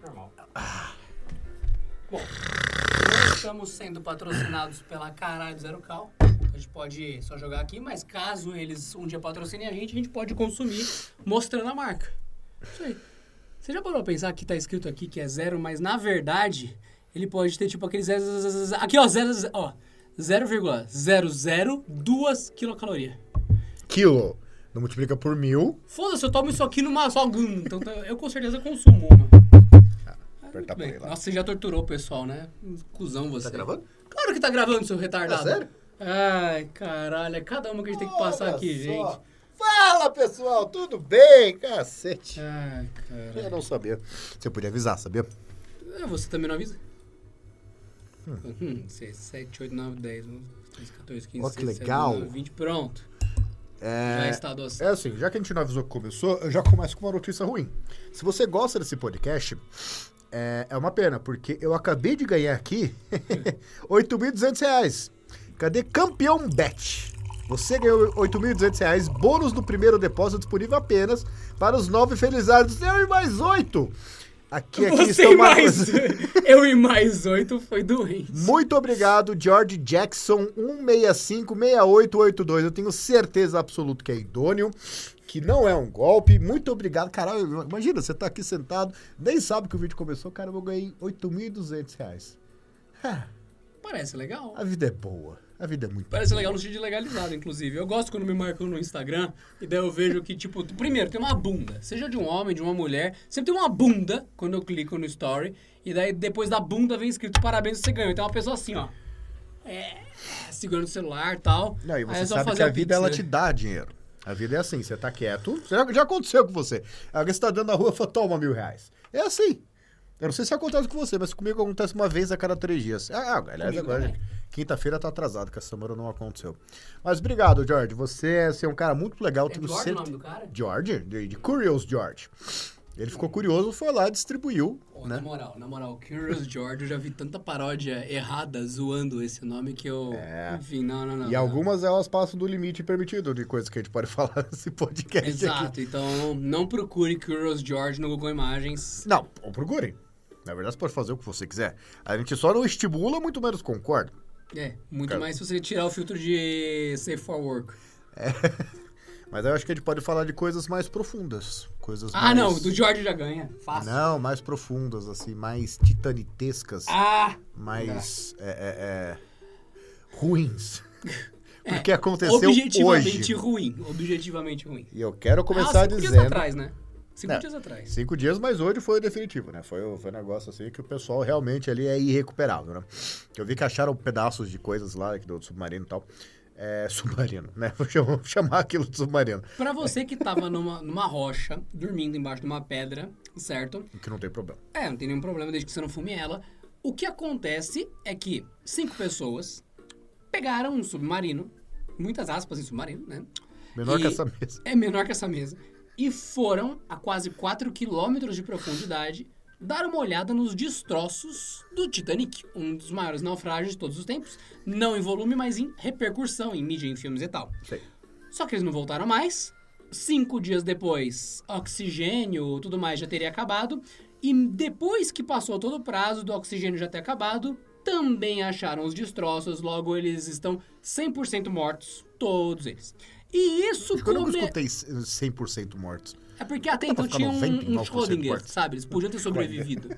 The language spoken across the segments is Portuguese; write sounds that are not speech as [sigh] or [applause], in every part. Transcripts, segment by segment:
Normal. Bom, nós estamos sendo patrocinados pela Caralho Zero Cal. A gente pode só jogar aqui, mas caso eles um dia patrocinem a gente, a gente pode consumir mostrando a marca. Isso aí. Você já parou pra pensar que tá escrito aqui que é zero, mas na verdade ele pode ter tipo aqueles zero, zero, zero, aqui ó, zero, ó, 0,002 quilocaloria. Quilo. Não multiplica por mil. Foda-se, eu tomo isso aqui numa só. Então tá- eu com certeza consumo uma. Ah, apertar muito bem. play lá. Nossa, você já torturou o pessoal, né? Cusão você. Tá gravando? Claro que tá gravando, seu retardado. É sério? Ai, caralho. É cada uma que a gente tem que passar Olha aqui, só. gente. Fala, pessoal. Tudo bem? Cacete. Ai, Eu caralho. não sabia. Você podia avisar, sabia? É, Você também não avisa? Hum, 6, 7, 8, 9, 10, 11, 13, 14, 15, Ó, que 16, legal. 17, 20. Pronto. Já É, está doce. é assim, já que a gente não avisou que começou, eu já começo com uma notícia ruim. Se você gosta desse podcast, é, é uma pena, porque eu acabei de ganhar aqui [laughs] 8.200 reais. Cadê campeão bet? Você ganhou 8.200 reais, bônus do primeiro depósito disponível apenas para os nove felizardos. Eu e mais oito! Aqui, aqui Você estão mais. [laughs] eu e mais 8 foi doente. Muito obrigado, George Jackson 1656882. Eu tenho certeza absoluta que é idôneo, que não é um golpe. Muito obrigado. Caralho, imagina, você tá aqui sentado, nem sabe que o vídeo começou, cara, eu ganhei 8.200 reais. Parece legal. A vida é boa. A vida é muito Parece boa. legal no sentido de legalizado, inclusive. Eu gosto quando me marcam no Instagram e daí eu vejo que, tipo, primeiro tem uma bunda. Seja de um homem, de uma mulher, sempre tem uma bunda quando eu clico no story. E daí depois da bunda vem escrito parabéns, você ganhou. Então é uma pessoa assim, ó. É, segurando o celular e tal. Não, e você é sabe que a vida Pix, ela né? te dá dinheiro. A vida é assim, você tá quieto, já, já aconteceu com você. Alguém está dando na rua e fala, toma mil reais. É assim. Eu não sei se acontece com você, mas comigo acontece uma vez a cada três dias. Ah, ah, aliás, Comigo agora, quinta-feira tá atrasado, que essa semana não aconteceu. Mas obrigado, George. Você é um cara muito legal. É tenho George o certe- nome do cara? George, de, de Curious George. Ele ficou curioso, foi lá e distribuiu, Pô, né? Na moral, na moral, Curious George, eu já vi tanta paródia errada zoando esse nome que eu. É. Enfim, não, não, não. E não. algumas elas passam do limite permitido de coisas que a gente pode [laughs] falar nesse podcast aqui. Exato, então não procure Curious George no Google Imagens. Não, ou procurem. Na verdade, você pode fazer o que você quiser. A gente só não estimula, muito menos concorda. É, muito Cara. mais se você tirar o filtro de Safe for Work. [laughs] Mas eu acho que a gente pode falar de coisas mais profundas. Coisas Ah, mais... não, do George já ganha. Fácil. Não, mais profundas, assim, mais titanitescas, Ah! mais é, é, é, ruins. [laughs] Porque aconteceu Objetivamente hoje. ruim. Objetivamente ruim. E eu quero ah, começar dias dizendo... atrás, né? Cinco É. dias atrás. Cinco dias, mas hoje foi o definitivo, né? Foi, foi um negócio assim que o pessoal realmente ali é irrecuperável, né? Eu vi que acharam pedaços de coisas lá do submarino e tal. É, [laughs] submarino, né? Vou chamar, aquilo de submarino. Pra você que tava numa, numa rocha, dormindo embaixo de uma pedra, certo? Que não tem problema. É, não tem nenhum problema desde que você não fume ela. O que acontece é que cinco pessoas pegaram um submarino, muitas aspas em submarino, né? Menor E- que essa mesa. É menor que essa mesa. E foram a quase 4 quilômetros de profundidade dar uma olhada nos destroços do Titanic, um dos maiores naufrágios de todos os tempos, não em volume, mas em repercussão, em mídia, em filmes e tal. Sei. Só que eles não voltaram mais. Cinco dias depois, oxigênio, tudo mais já teria acabado. E depois que passou todo o prazo do oxigênio já ter acabado, também acharam os destroços. Logo, eles estão 100% mortos, todos eles. E isso Acho que eu nunca escutei 100% mortos. é porque até pra então tinha um, um 99% Schrödinger, sabe? Eles podiam ter sobrevivido.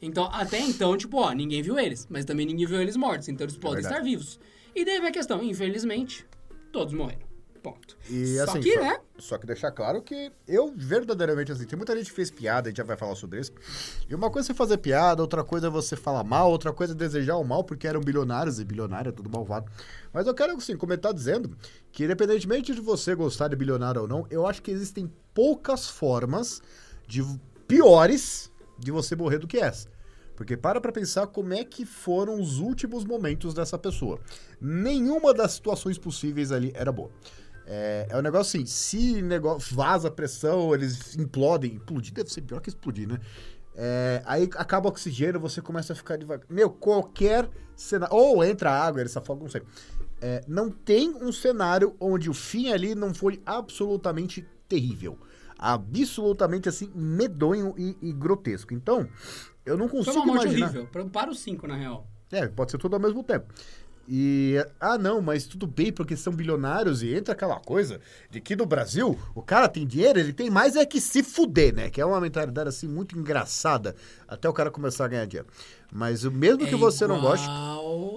Então, até então, tipo, ó, ninguém viu eles, mas também ninguém viu eles mortos, então eles podem verdade. estar vivos. E daí vem a questão, infelizmente, todos morreram. Ponto. E Só assim, que, só, né? só que deixar claro que eu verdadeiramente assim, tem muita gente que fez piada, a gente já vai falar sobre isso. E uma coisa é você fazer piada, outra coisa é você falar mal, outra coisa é desejar o mal, porque eram bilionários e bilionário é tudo malvado. Mas eu quero assim, começar dizendo que independentemente de você gostar de bilionário ou não, eu acho que existem poucas formas de piores de você morrer do que essa. Porque para pra pensar como é que foram os últimos momentos dessa pessoa. Nenhuma das situações possíveis ali era boa. É, é um negócio assim, se negócio vaza a pressão, eles implodem. Implodir deve ser pior que explodir, né? É, aí acaba o oxigênio, você começa a ficar devagar. Meu, qualquer cenário. Ou entra água, eles afogam, não sei. É, não tem um cenário onde o fim ali não foi absolutamente terrível. absolutamente assim, medonho e, e grotesco. Então, eu não Foi consigo uma morte imaginar. horrível. Para os cinco, na real. É, pode ser tudo ao mesmo tempo. E, ah, não, mas tudo bem, porque são bilionários e entra aquela coisa de que no Brasil o cara tem dinheiro, ele tem mais é que se fuder, né? Que é uma mentalidade assim muito engraçada até o cara começar a ganhar dinheiro. Mas o mesmo que é você não goste.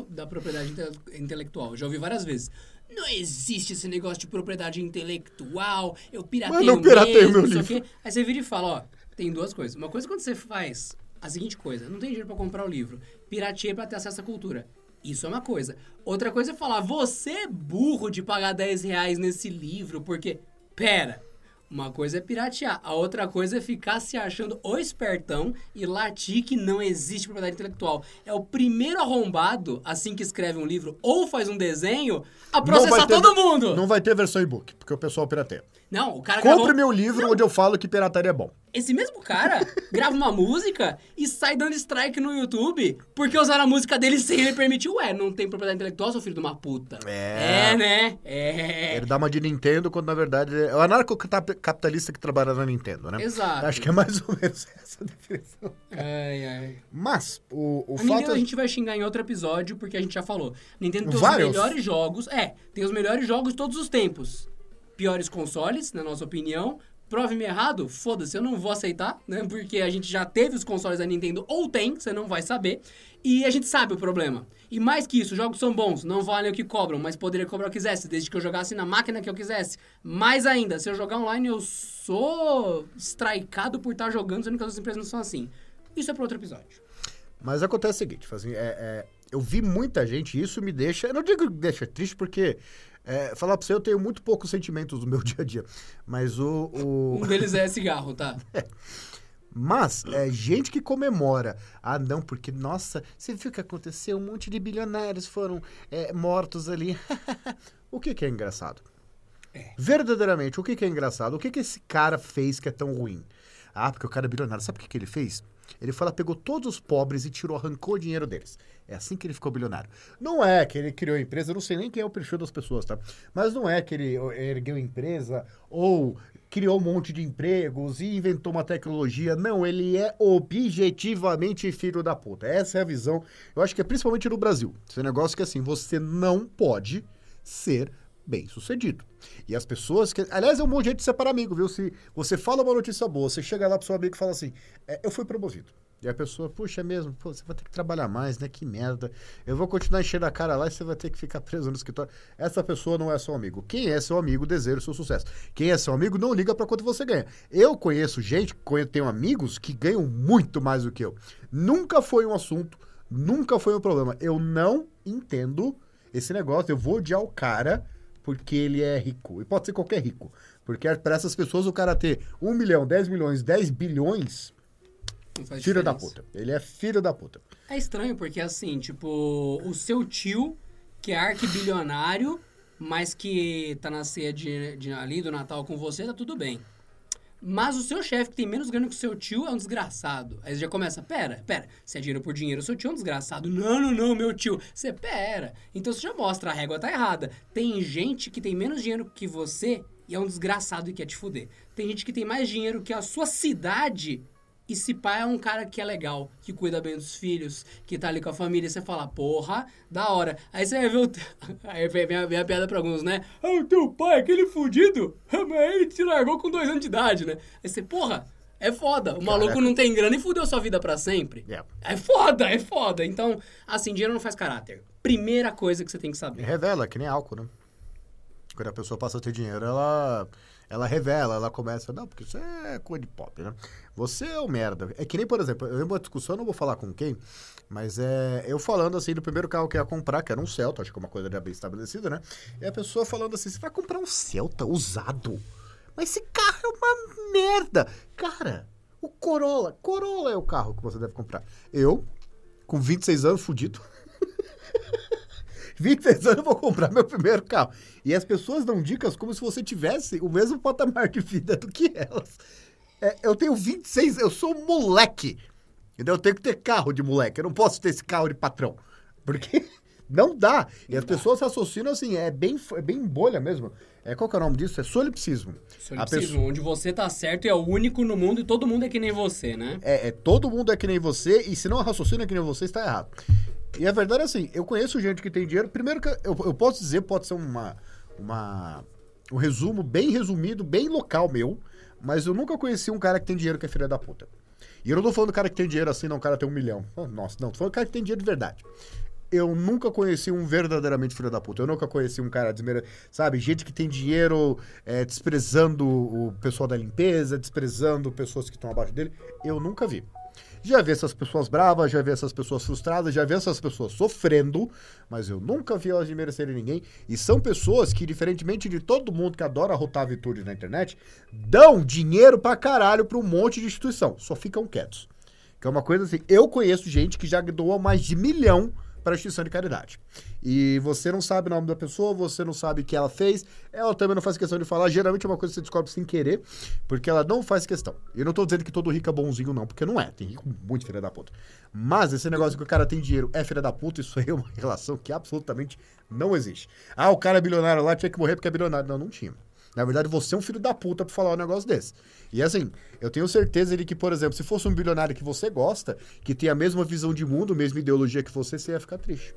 da propriedade inte- intelectual. Já ouvi várias vezes. Não existe esse negócio de propriedade intelectual. Eu pirateio Mas não pirateio mesmo, meu livro. Aí você vira e fala, ó, tem duas coisas. Uma coisa é quando você faz a seguinte coisa, não tem dinheiro pra comprar o livro, pirateia pra ter acesso à cultura. Isso é uma coisa. Outra coisa é falar, você é burro de pagar 10 reais nesse livro, porque... Pera, uma coisa é piratear, a outra coisa é ficar se achando o espertão e latir que não existe propriedade intelectual. É o primeiro arrombado, assim que escreve um livro ou faz um desenho, a processar ter- todo mundo. Não, Não vai ter versão e-book, porque o pessoal pirateia. O cara Compre gravou- meu livro onde eu falo que pirataria é bom. Esse mesmo cara [laughs] grava uma música e sai dando strike no YouTube porque usaram a música dele sem ele permitir. Ué, não tem propriedade intelectual, seu filho de uma puta. É. É, né? É. Ele dá uma de Nintendo quando na verdade é o anarcocapitalista que trabalha na Nintendo, né? Exato. Acho que é mais ou menos [laughs] essa a definição. Ai, ai. Mas, o, o A fato Nintendo é... a gente vai xingar em outro episódio, porque a gente já falou. Nintendo tem Vários? os melhores jogos. É, tem os melhores jogos de todos os tempos. Piores consoles, na nossa opinião. Prove-me errado, foda-se, eu não vou aceitar, né? Porque a gente já teve os consoles da Nintendo, ou tem, você não vai saber. E a gente sabe o problema. E mais que isso, os jogos são bons, não valem o que cobram, mas poderia cobrar o que quisesse, desde que eu jogasse na máquina que eu quisesse. Mais ainda, se eu jogar online, eu sou strikeado por estar jogando, sendo que as outras empresas não são assim. Isso é para outro episódio. Mas acontece o seguinte, assim, é, é, eu vi muita gente, e isso me deixa. Eu não digo que deixa triste, porque. É, falar pra você, eu tenho muito poucos sentimentos no meu [laughs] dia a dia. Mas o. o- Um deles é cigarro, tá? [laughs] Mas é gente que comemora. Ah, não, porque, nossa, você viu o que aconteceu? Um monte de bilionários foram é, mortos ali. [laughs] o que, que é engraçado? É. Verdadeiramente, o que, que é engraçado? O que, que esse cara fez que é tão ruim? Ah, porque o cara é bilionário. Sabe o que, que ele fez? Ele foi lá, pegou todos os pobres e tirou, arrancou o dinheiro deles. É assim que ele ficou bilionário. Não é que ele criou a empresa, eu não sei nem quem é o perfil das pessoas, tá? Mas não é que ele ergueu a empresa ou criou um monte de empregos e inventou uma tecnologia. Não, ele é objetivamente filho da puta. Essa é a visão. Eu acho que é principalmente no Brasil. Esse negócio que assim, você não pode ser bem sucedido. E as pessoas que. Aliás, é um bom jeito de separar amigo, viu? Se você fala uma notícia boa, você chega lá pro seu amigo e fala assim: "É, eu fui promovido. E a pessoa, puxa, é mesmo, pô, você vai ter que trabalhar mais, né? Que merda. Eu vou continuar enchendo a cara lá e você vai ter que ficar preso no escritório. Essa pessoa não é seu amigo. Quem é seu amigo deseja o seu sucesso. Quem é seu amigo não liga para quanto você ganha. Eu conheço gente, tenho amigos que ganham muito mais do que eu. Nunca foi um assunto, nunca foi um problema. Eu não entendo esse negócio. Eu vou odiar o cara porque ele é rico. E pode ser qualquer rico. Porque para essas pessoas o cara ter 1 milhão, 10 milhões, 10 bilhões, filho da puta. Ele é filho da puta. É estranho, porque assim, tipo, o seu tio, que é arquibilionário, mas que tá na ceia de, de ali do Natal com você, tá tudo bem. Mas o seu chefe, que tem menos grana que o seu tio, é um desgraçado. Aí você já começa, pera, pera, se é dinheiro por dinheiro, seu tio é um desgraçado. Não, não, não, meu tio. Você, pera. Então você já mostra, a régua tá errada. Tem gente que tem menos dinheiro que você e é um desgraçado e quer te fuder. Tem gente que tem mais dinheiro que a sua cidade e se pai é um cara que é legal, que cuida bem dos filhos, que tá ali com a família, você fala, porra, da hora. Aí você vai ver o. [laughs] Aí vem a, vem a piada pra alguns, né? Ah, o teu pai, aquele fudido, mas ele te largou com dois anos de idade, né? Aí você, porra, é foda. O maluco Caraca. não tem grana e fudeu sua vida pra sempre. É. É foda, é foda. Então, assim, dinheiro não faz caráter. Primeira coisa que você tem que saber. revela, que nem álcool, né? Quando a pessoa passa a ter dinheiro, ela, ela revela, ela começa, não, porque isso é coisa de pop, né? Você é o merda. É que nem, por exemplo, eu lembro uma discussão, eu não vou falar com quem, mas é eu falando assim do primeiro carro que eu ia comprar, que era um Celta, acho que é uma coisa já bem estabelecida, né? E a pessoa falando assim, você vai comprar um Celta usado? Mas esse carro é uma merda. Cara, o Corolla, Corolla é o carro que você deve comprar. Eu, com 26 anos, fudido. [laughs] [laughs] 26 anos eu vou comprar meu primeiro carro. E as pessoas dão dicas como se você tivesse o mesmo patamar de vida do que elas. É, eu tenho 26, eu sou um moleque. Entendeu? Eu tenho que ter carro de moleque. Eu não posso ter esse carro de patrão. Porque [laughs] Não dá. E as pessoas raciocinam assim, é bem, é bem bolha mesmo. É, qual que é o nome disso? É solipsismo. Solipsismo, onde você tá certo e é o único no mundo e todo mundo é que nem você, né? É, é, todo mundo é que nem você e se não raciocina que nem você, está errado. E a verdade é assim, eu conheço gente que tem dinheiro. Primeiro que eu, eu posso dizer, pode ser uma, uma, um resumo bem resumido, bem local meu, mas eu nunca conheci um cara que tem dinheiro que é filha da puta. E eu não tô falando do cara que tem dinheiro assim, não, o cara tem um milhão. Nossa, não, tô falando do cara que tem dinheiro de verdade eu nunca conheci um verdadeiramente filho da puta. Eu nunca conheci um cara desmere... sabe, gente que tem dinheiro é, desprezando o pessoal da limpeza, desprezando pessoas que estão abaixo dele. Eu nunca vi. Já vi essas pessoas bravas, já vi essas pessoas frustradas, já vi essas pessoas sofrendo, mas eu nunca vi elas desmerecerem ninguém. E são pessoas que, diferentemente de todo mundo que adora rotar virtude na internet, dão dinheiro pra caralho pra um monte de instituição. Só ficam quietos. Que é uma coisa assim, eu conheço gente que já doou mais de milhão para instituição de caridade. E você não sabe o nome da pessoa, você não sabe o que ela fez, ela também não faz questão de falar. Geralmente é uma coisa que você descobre sem querer, porque ela não faz questão. Eu não tô dizendo que todo rico é bonzinho, não, porque não é. Tem rico muito filha da puta. Mas esse negócio que o cara tem dinheiro é filha da puta, isso aí é uma [laughs] relação que absolutamente não existe. Ah, o cara é bilionário lá tinha que morrer porque é bilionário. Não, não tinha. Na verdade, você é um filho da puta pra falar um negócio desse. E assim, eu tenho certeza de que, por exemplo, se fosse um bilionário que você gosta, que tem a mesma visão de mundo, a mesma ideologia que você, você ia ficar triste.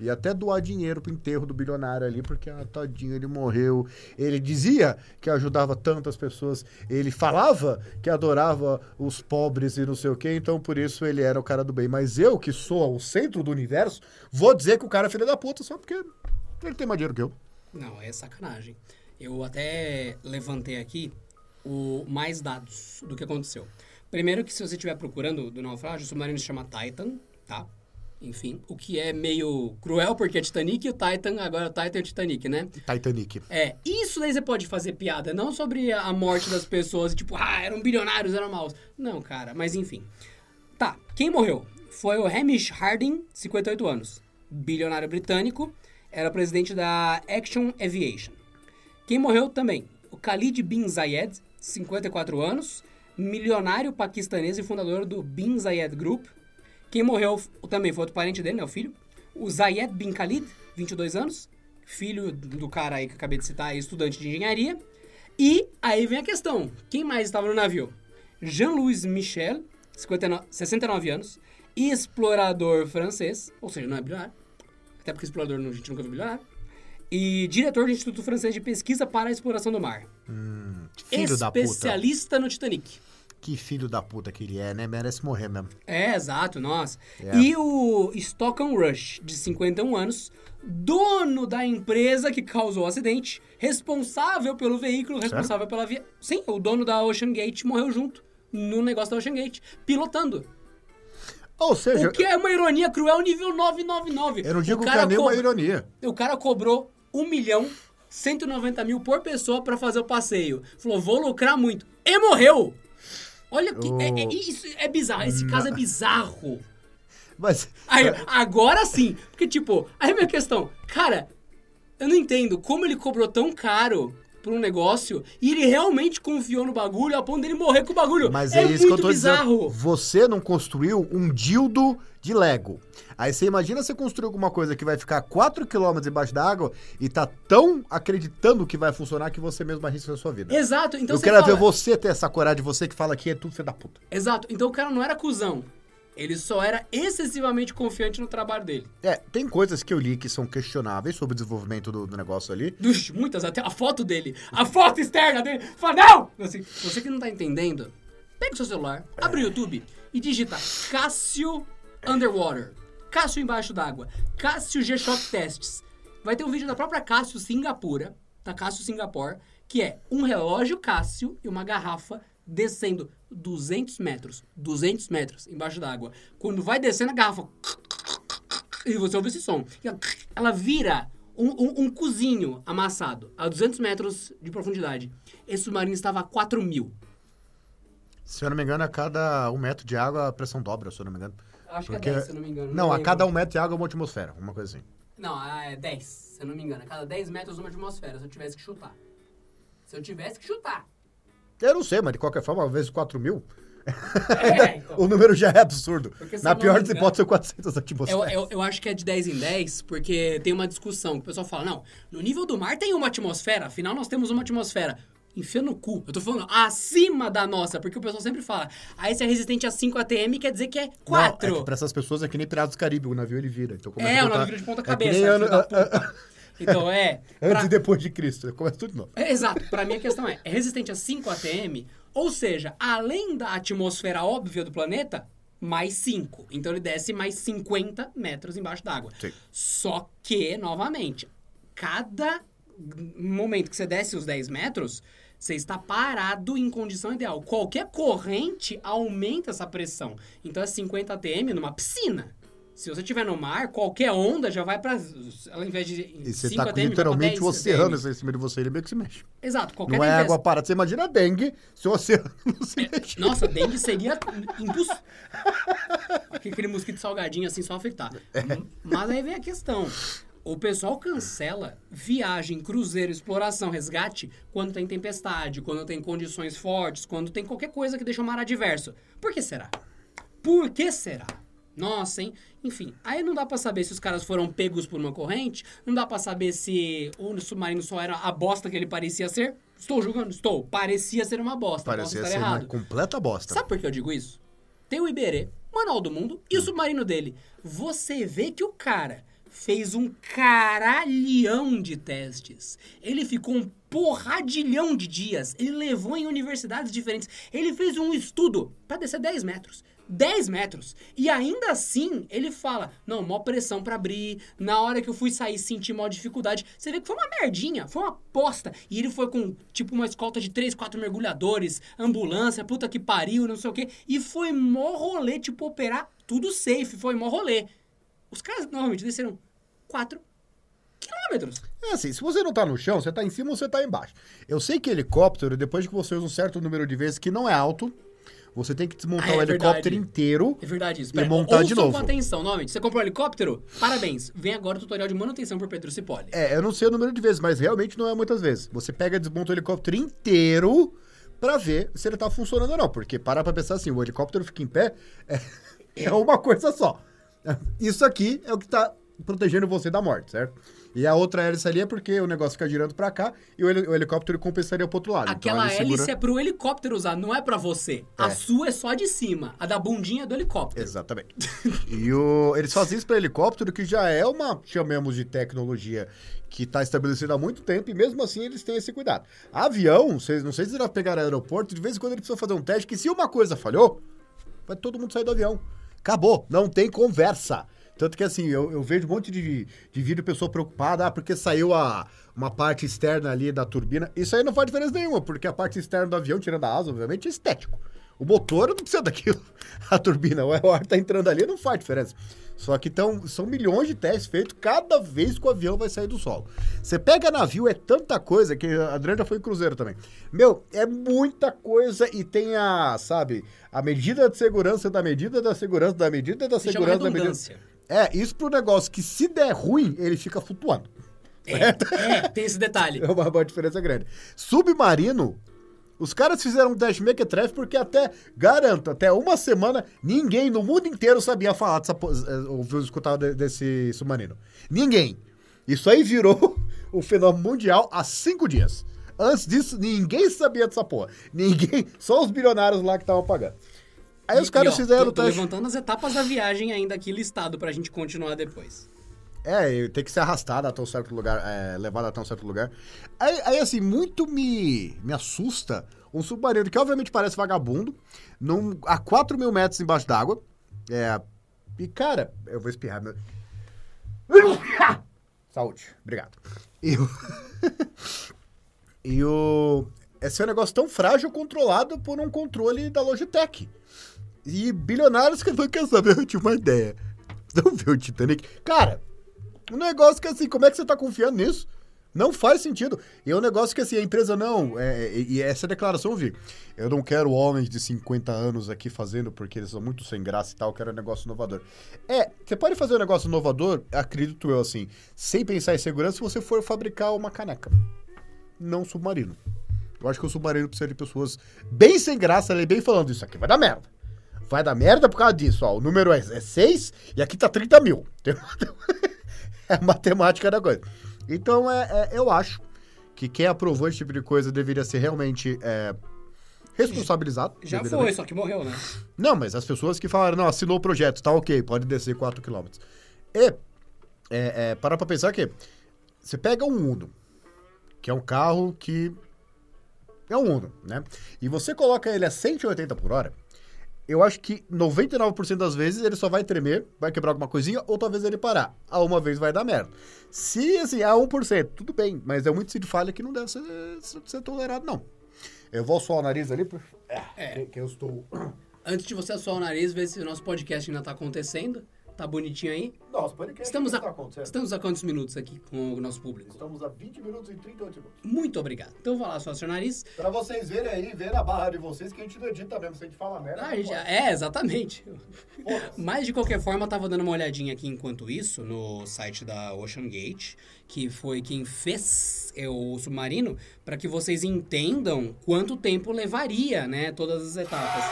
E até doar dinheiro pro enterro do bilionário ali, porque, ah, tadinho, ele morreu. Ele dizia que ajudava tantas pessoas. Ele falava que adorava os pobres e não sei o quê, então por isso ele era o cara do bem. Mas eu, que sou o centro do universo, vou dizer que o cara é filho da puta só porque ele tem mais dinheiro que eu. Não, é sacanagem. Eu até levantei aqui o mais dados do que aconteceu. Primeiro que se você estiver procurando do naufrágio, o submarino se chama Titan, tá? Enfim, o que é meio cruel, porque é Titanic e o Titan, agora o Titan é o Titanic, né? Titanic. É, isso daí você pode fazer piada, não sobre a morte das pessoas, tipo, ah, eram bilionários, eram maus. Não, cara, mas enfim. Tá, quem morreu? Foi o Hamish Harding, 58 anos. Bilionário britânico, era presidente da Action Aviation. Quem morreu também? O Khalid bin Zayed, 54 anos, milionário paquistanês e fundador do Bin Zayed Group. Quem morreu também foi outro parente dele, né, o filho. O Zayed bin Khalid, 22 anos, filho do cara aí que eu acabei de citar, estudante de engenharia. E aí vem a questão, quem mais estava no navio? Jean-Louis Michel, 59, 69 anos, explorador francês, ou seja, não é bilionário, até porque explorador a gente nunca viu bilionário e diretor do Instituto Francês de Pesquisa para a Exploração do Mar. Hum, filho da puta. Especialista no Titanic. Que filho da puta que ele é, né? Merece morrer mesmo. É, exato, nossa. É. E o Stockton Rush, de 51 anos, dono da empresa que causou o acidente, responsável pelo veículo, responsável certo? pela via. Sim, o dono da Ocean Gate morreu junto no negócio da Ocean Gate, pilotando. Ou seja... O que é uma ironia cruel nível 999. Eu não digo que é nem uma ironia. O cara cobrou 1 milhão 190 mil por pessoa para fazer o passeio. Falou, vou lucrar muito. E morreu! Olha que... Oh. É, é, isso é bizarro. Esse caso é bizarro. Mas... Aí, agora sim. Porque, tipo... Aí a minha questão... Cara, eu não entendo como ele cobrou tão caro por um negócio e ele realmente confiou no bagulho a ponto dele morrer com o bagulho. Mas é, é isso que eu tô bizarro. dizendo. Você não construiu um dildo de Lego. Aí você imagina você construir alguma coisa que vai ficar 4 km embaixo da água e tá tão acreditando que vai funcionar que você mesmo arrisca a sua vida. Exato. Então eu quero fala... ver você ter essa coragem, você que fala que é tudo filho da puta. Exato. Então o cara não era cuzão. Ele só era excessivamente confiante no trabalho dele. É, tem coisas que eu li que são questionáveis sobre o desenvolvimento do, do negócio ali. Muitas, até a foto dele. A foto externa dele. Fala, não! Assim, você que não tá entendendo, pega o seu celular, abre o YouTube e digita Cássio Underwater. Cássio embaixo d'água. Cássio G-Shock Tests. Vai ter um vídeo da própria Cássio Singapura, da Cássio Singapore, que é um relógio Cássio e uma garrafa descendo 200 metros, 200 metros embaixo d'água. Quando vai descendo a garrafa, e você ouve esse som, ela vira um, um, um cozinho amassado a 200 metros de profundidade. Esse submarino estava a 4 mil. Se eu não me engano, a cada um metro de água a pressão dobra, se eu não me engano. Acho Porque... que é 10, se eu não me engano. Não, não a cada um metro de água é uma atmosfera, uma coisa assim. Não, é 10, se eu não me engano. A cada 10 metros uma atmosfera, se eu tivesse que chutar. Se eu tivesse que chutar. Eu não sei, mas de qualquer forma, vezes 4 mil. É, [laughs] então. O número já é absurdo. Na eu pior das hipóteses, são 400 Eu, atmosferas. eu, eu acho que é de 10 em 10, porque tem uma discussão que o pessoal fala, não, no nível do mar tem uma atmosfera, afinal nós temos uma atmosfera. Enfia no cu. Eu tô falando acima da nossa, porque o pessoal sempre fala, aí se é resistente a 5 ATM, quer dizer que é 4. Não, é que pra essas pessoas é que nem Piratas do Caribe, o navio ele vira. Então É, o navio vira de ponta é cabeça, nem Então é. [laughs] Antes pra- e depois de Cristo. Começa tudo de novo. É, Exato. Pra mim a questão é, é resistente a 5 ATM, ou seja, além da atmosfera óbvia do planeta, mais 5. Então ele desce mais 50 metros embaixo d'água. Só que, novamente, cada momento que você desce os 10 metros, você está parado em condição ideal. Qualquer corrente aumenta essa pressão. Então é 50 ATM numa piscina. Se você estiver no mar, qualquer onda já vai para ao invés de E você 5 tá com literalmente 10 o oceano em cima de você, ele meio que se mexe. Exato, qualquer Não é água parada. Você imagina a dengue se o oceano [laughs] não se mexe. Nossa, dengue seria impossível. Aquele mosquito salgadinho assim, só afetar. Mas aí vem a questão. O pessoal cancela viagem, cruzeiro, exploração, resgate quando tem tempestade, quando tem condições fortes, quando tem qualquer coisa que deixa o mar adverso. Por que será? Por que será? Nossa, hein? Enfim, aí não dá pra saber se os caras foram pegos por uma corrente, não dá pra saber se o submarino só era a bosta que ele parecia ser. Estou julgando? Estou. Parecia ser uma bosta. Parecia ser estar uma errado. completa bosta. Sabe por que eu digo isso? Tem o Iberê, Manual do Mundo e o submarino dele. Você vê que o cara fez um caralhão de testes. Ele ficou um porradilhão de dias. Ele levou em universidades diferentes. Ele fez um estudo pra descer 10 metros. 10 metros. E ainda assim, ele fala: Não, mó pressão pra abrir. Na hora que eu fui sair, senti mó dificuldade. Você vê que foi uma merdinha, foi uma aposta. E ele foi com, tipo, uma escolta de 3, 4 mergulhadores, ambulância, puta que pariu, não sei o quê. E foi mó rolê, tipo, operar tudo safe. Foi mó rolê. Os caras normalmente desceram 4 quilômetros. É assim, se você não tá no chão, você tá em cima ou você tá embaixo. Eu sei que helicóptero, depois que você usa um certo número de vezes que não é alto, você tem que desmontar Ah, é o helicóptero verdade. inteiro. É verdade isso. E Pera, montar de novo. com atenção, novamente. Você comprou um helicóptero? Parabéns. Vem agora o tutorial de manutenção por Pedro Cipolli. É, eu não sei o número de vezes, mas realmente não é muitas vezes. Você pega e desmonta o helicóptero inteiro pra ver se ele tá funcionando ou não. Porque parar pra pensar assim, o helicóptero fica em pé, [laughs] é, é uma coisa só. Isso aqui é o que tá protegendo você da morte, certo? E a outra hélice ali é porque o negócio fica girando pra cá e o, heli- o helicóptero compensaria pro outro lado. Então, Aquela segura- hélice é pro helicóptero usar, não é pra você. A É. sua é só de cima. A da bundinha é do helicóptero. Exatamente. [laughs] e o, eles fazem isso para helicóptero, que já é uma, chamemos de tecnologia que está estabelecida há muito tempo, e mesmo assim eles têm esse cuidado. Avião, vocês, não sei se já pegaram aeroporto, de vez em quando ele precisa fazer um teste, que se uma coisa falhou, vai todo mundo sair do avião. Acabou, não tem conversa. Tanto que assim, eu, eu vejo um monte de, de vídeo pessoa preocupada, ah, porque saiu a, uma parte externa ali da turbina. Isso aí não faz diferença nenhuma, porque a parte externa do avião, tirando a asa, obviamente, é estético. O motor não precisa [laughs] daquilo. A turbina, o ar tá entrando ali, não faz diferença. Só que tão, são milhões de testes feitos cada vez que o avião vai sair do solo. Você pega navio, é tanta coisa, que a Adriana já foi em cruzeiro também. Meu, é muita coisa e tem a, sabe, a medida de segurança da medida da segurança da medida da Se segurança da medida. É, isso pro negócio que se der ruim, ele fica flutuando. [laughs] É, é, tem esse detalhe. É uma, uma diferença grande. Submarino, os caras fizeram um teste mequetrefe porque até, garanto, até uma semana, ninguém no mundo inteiro sabia falar dessa, eh, ouviu escutar de- desse submarino. Ninguém. Isso aí virou [laughs] o fenômeno mundial há cinco dias. Antes disso, ninguém sabia dessa porra. Ninguém, só os bilionários lá que estavam pagando. Aí os E- caras e, ó, fizeram o teste. levantando as etapas da viagem ainda aqui listado pra gente continuar depois. É, tem que ser arrastado até um certo lugar, é, levado até um certo lugar. Aí, aí, assim, muito me, me assusta um submarino que obviamente parece vagabundo, num, a 4 mil metros embaixo d'água. É, e, cara, eu vou espirrar. Meu... [laughs] Saúde, obrigado. E o... [laughs] e o... Esse é um negócio tão frágil controlado por um controle da Logitech. E bilionários que não querem saber, [laughs] eu tinha uma ideia. Não viu o Titanic? Cara, um negócio que assim, como é que você tá confiando nisso? Não faz sentido. E é um negócio que assim, a empresa não. é, e e essa declaração eu vi. Eu não quero homens de 50 anos aqui fazendo porque eles são muito sem graça e tal, eu quero um negócio inovador. É, você pode fazer um negócio inovador, acredito eu assim, sem pensar em segurança, se você for fabricar uma caneca. Não um submarino. Eu acho que o submarino precisa de pessoas bem sem graça, bem falando, isso aqui vai dar merda. Vai dar merda por causa disso, ó. O número é 6 e aqui tá 30 mil. [laughs] é a matemática da coisa. Então, é, é, eu acho que quem aprovou esse tipo de coisa deveria ser realmente é, responsabilizado. Já foi, só que morreu, né? Não, mas as pessoas que falaram, não, assinou o projeto, tá ok, pode descer 4 km. E, é, é, para pra pensar que você pega um Uno, que é um carro que é um Uno, né? E você coloca ele a 180 por hora, eu acho que 99% das vezes ele só vai tremer, vai quebrar alguma coisinha, ou talvez ele parar. A uma vez vai dar merda. Se, assim, a 1%, tudo bem, mas é muito de falha que não deve ser, ser tolerado, não. Eu vou suar o nariz ali, por... É. que, que eu estou... Antes de você assoar o nariz, ver se o nosso podcast ainda tá acontecendo. Tá bonitinho aí. Nossa, podcast Estamos a, acontecendo. estamos a quantos minutos aqui com o nosso público? Estamos a 20 minutos e 38 minutos. Muito obrigado. Então vai lá, seu nariz. Pra vocês verem aí, ver na barra de vocês que a gente não edita mesmo, se a gente fala merda. Ah, pode. é, exatamente. Mas de qualquer forma, eu tava dando uma olhadinha aqui enquanto isso no site da Ocean Gate, que foi quem fez é, o submarino, para que vocês entendam quanto tempo levaria, né, todas as etapas.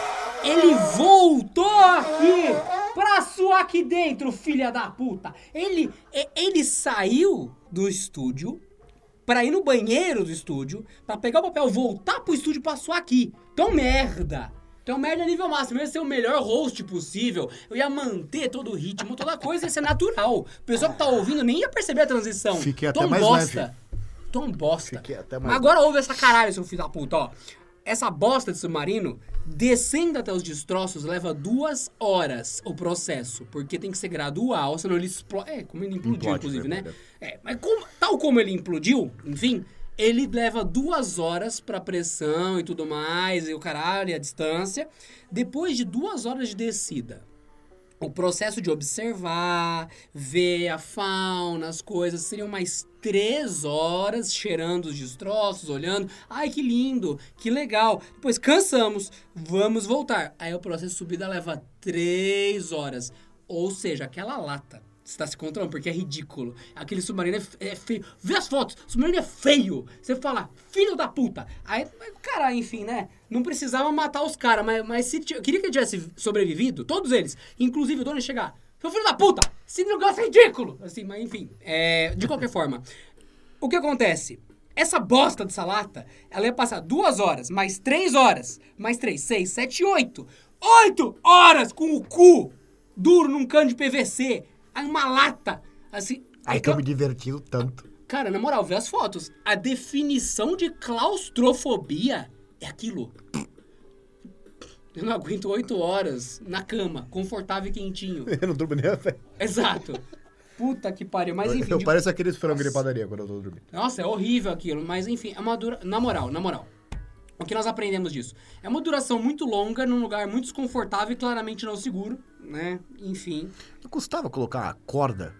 Ele voltou aqui pra suar aqui dentro, filha da puta. Ele, e- ele saiu do estúdio pra ir no banheiro do estúdio, pra pegar o papel, voltar pro estúdio pra suar aqui. Então, merda! Então, merda nível máximo. Eu ia ser o melhor host possível. Eu ia manter todo o ritmo, toda coisa ia ser natural. O pessoal que tá ouvindo nem ia perceber a transição. Fiquei até Tom mais bosta. leve. Tom bosta. Fiquei até mais Agora ouve essa caralho, seu filho da puta, ó. Essa bosta de submarino, descendo até os destroços, leva duas horas o processo. Porque tem que ser gradual, senão ele explode. É, como ele implodiu, Implode, inclusive, né, né? É, mas como- tal como ele implodiu, enfim, ele leva duas horas pra pressão e tudo mais, e o caralho, e a distância. Depois de duas horas de descida, o processo de observar, ver a fauna, as coisas, seriam mais três horas cheirando os destroços, olhando. Ai, que lindo, que legal. Depois cansamos, vamos voltar. Aí o processo de subida leva três horas. Ou seja, aquela lata. Você tá se controlando, porque é ridículo. Aquele submarino é, é feio. Vê as fotos, o submarino é feio. Você fala, filho da puta. Aí, cara, enfim, né? Não precisava matar os caras, mas, mas se eu queria que ele tivesse sobrevivido, todos eles, inclusive o dono chegar. Seu filho da puta, esse negócio é ridículo. Assim, mas enfim, é, de qualquer forma. O que acontece? Essa bosta dessa lata, ela ia passar duas horas, mais três horas, mais três, seis, sete, oito. Oito horas com o cu duro num cano de PVC. Aí uma lata, assim... Ai, é que eu me divertindo tanto. Cara, na moral, vê as fotos. A definição de claustrofobia é aquilo. Eu não aguento oito horas na cama, confortável e quentinho. [laughs] Eu não durmo nem a pé. Exato. Puta que pariu. Mas enfim. Eu de- pareço aqueles frangos de padaria quando eu tô dormindo. Nossa, é horrível aquilo. Mas enfim, é uma dura... Na moral, na moral. O que nós aprendemos disso? É uma duração muito longa, num lugar muito desconfortável e claramente não seguro, né? Enfim. Não custava colocar uma corda?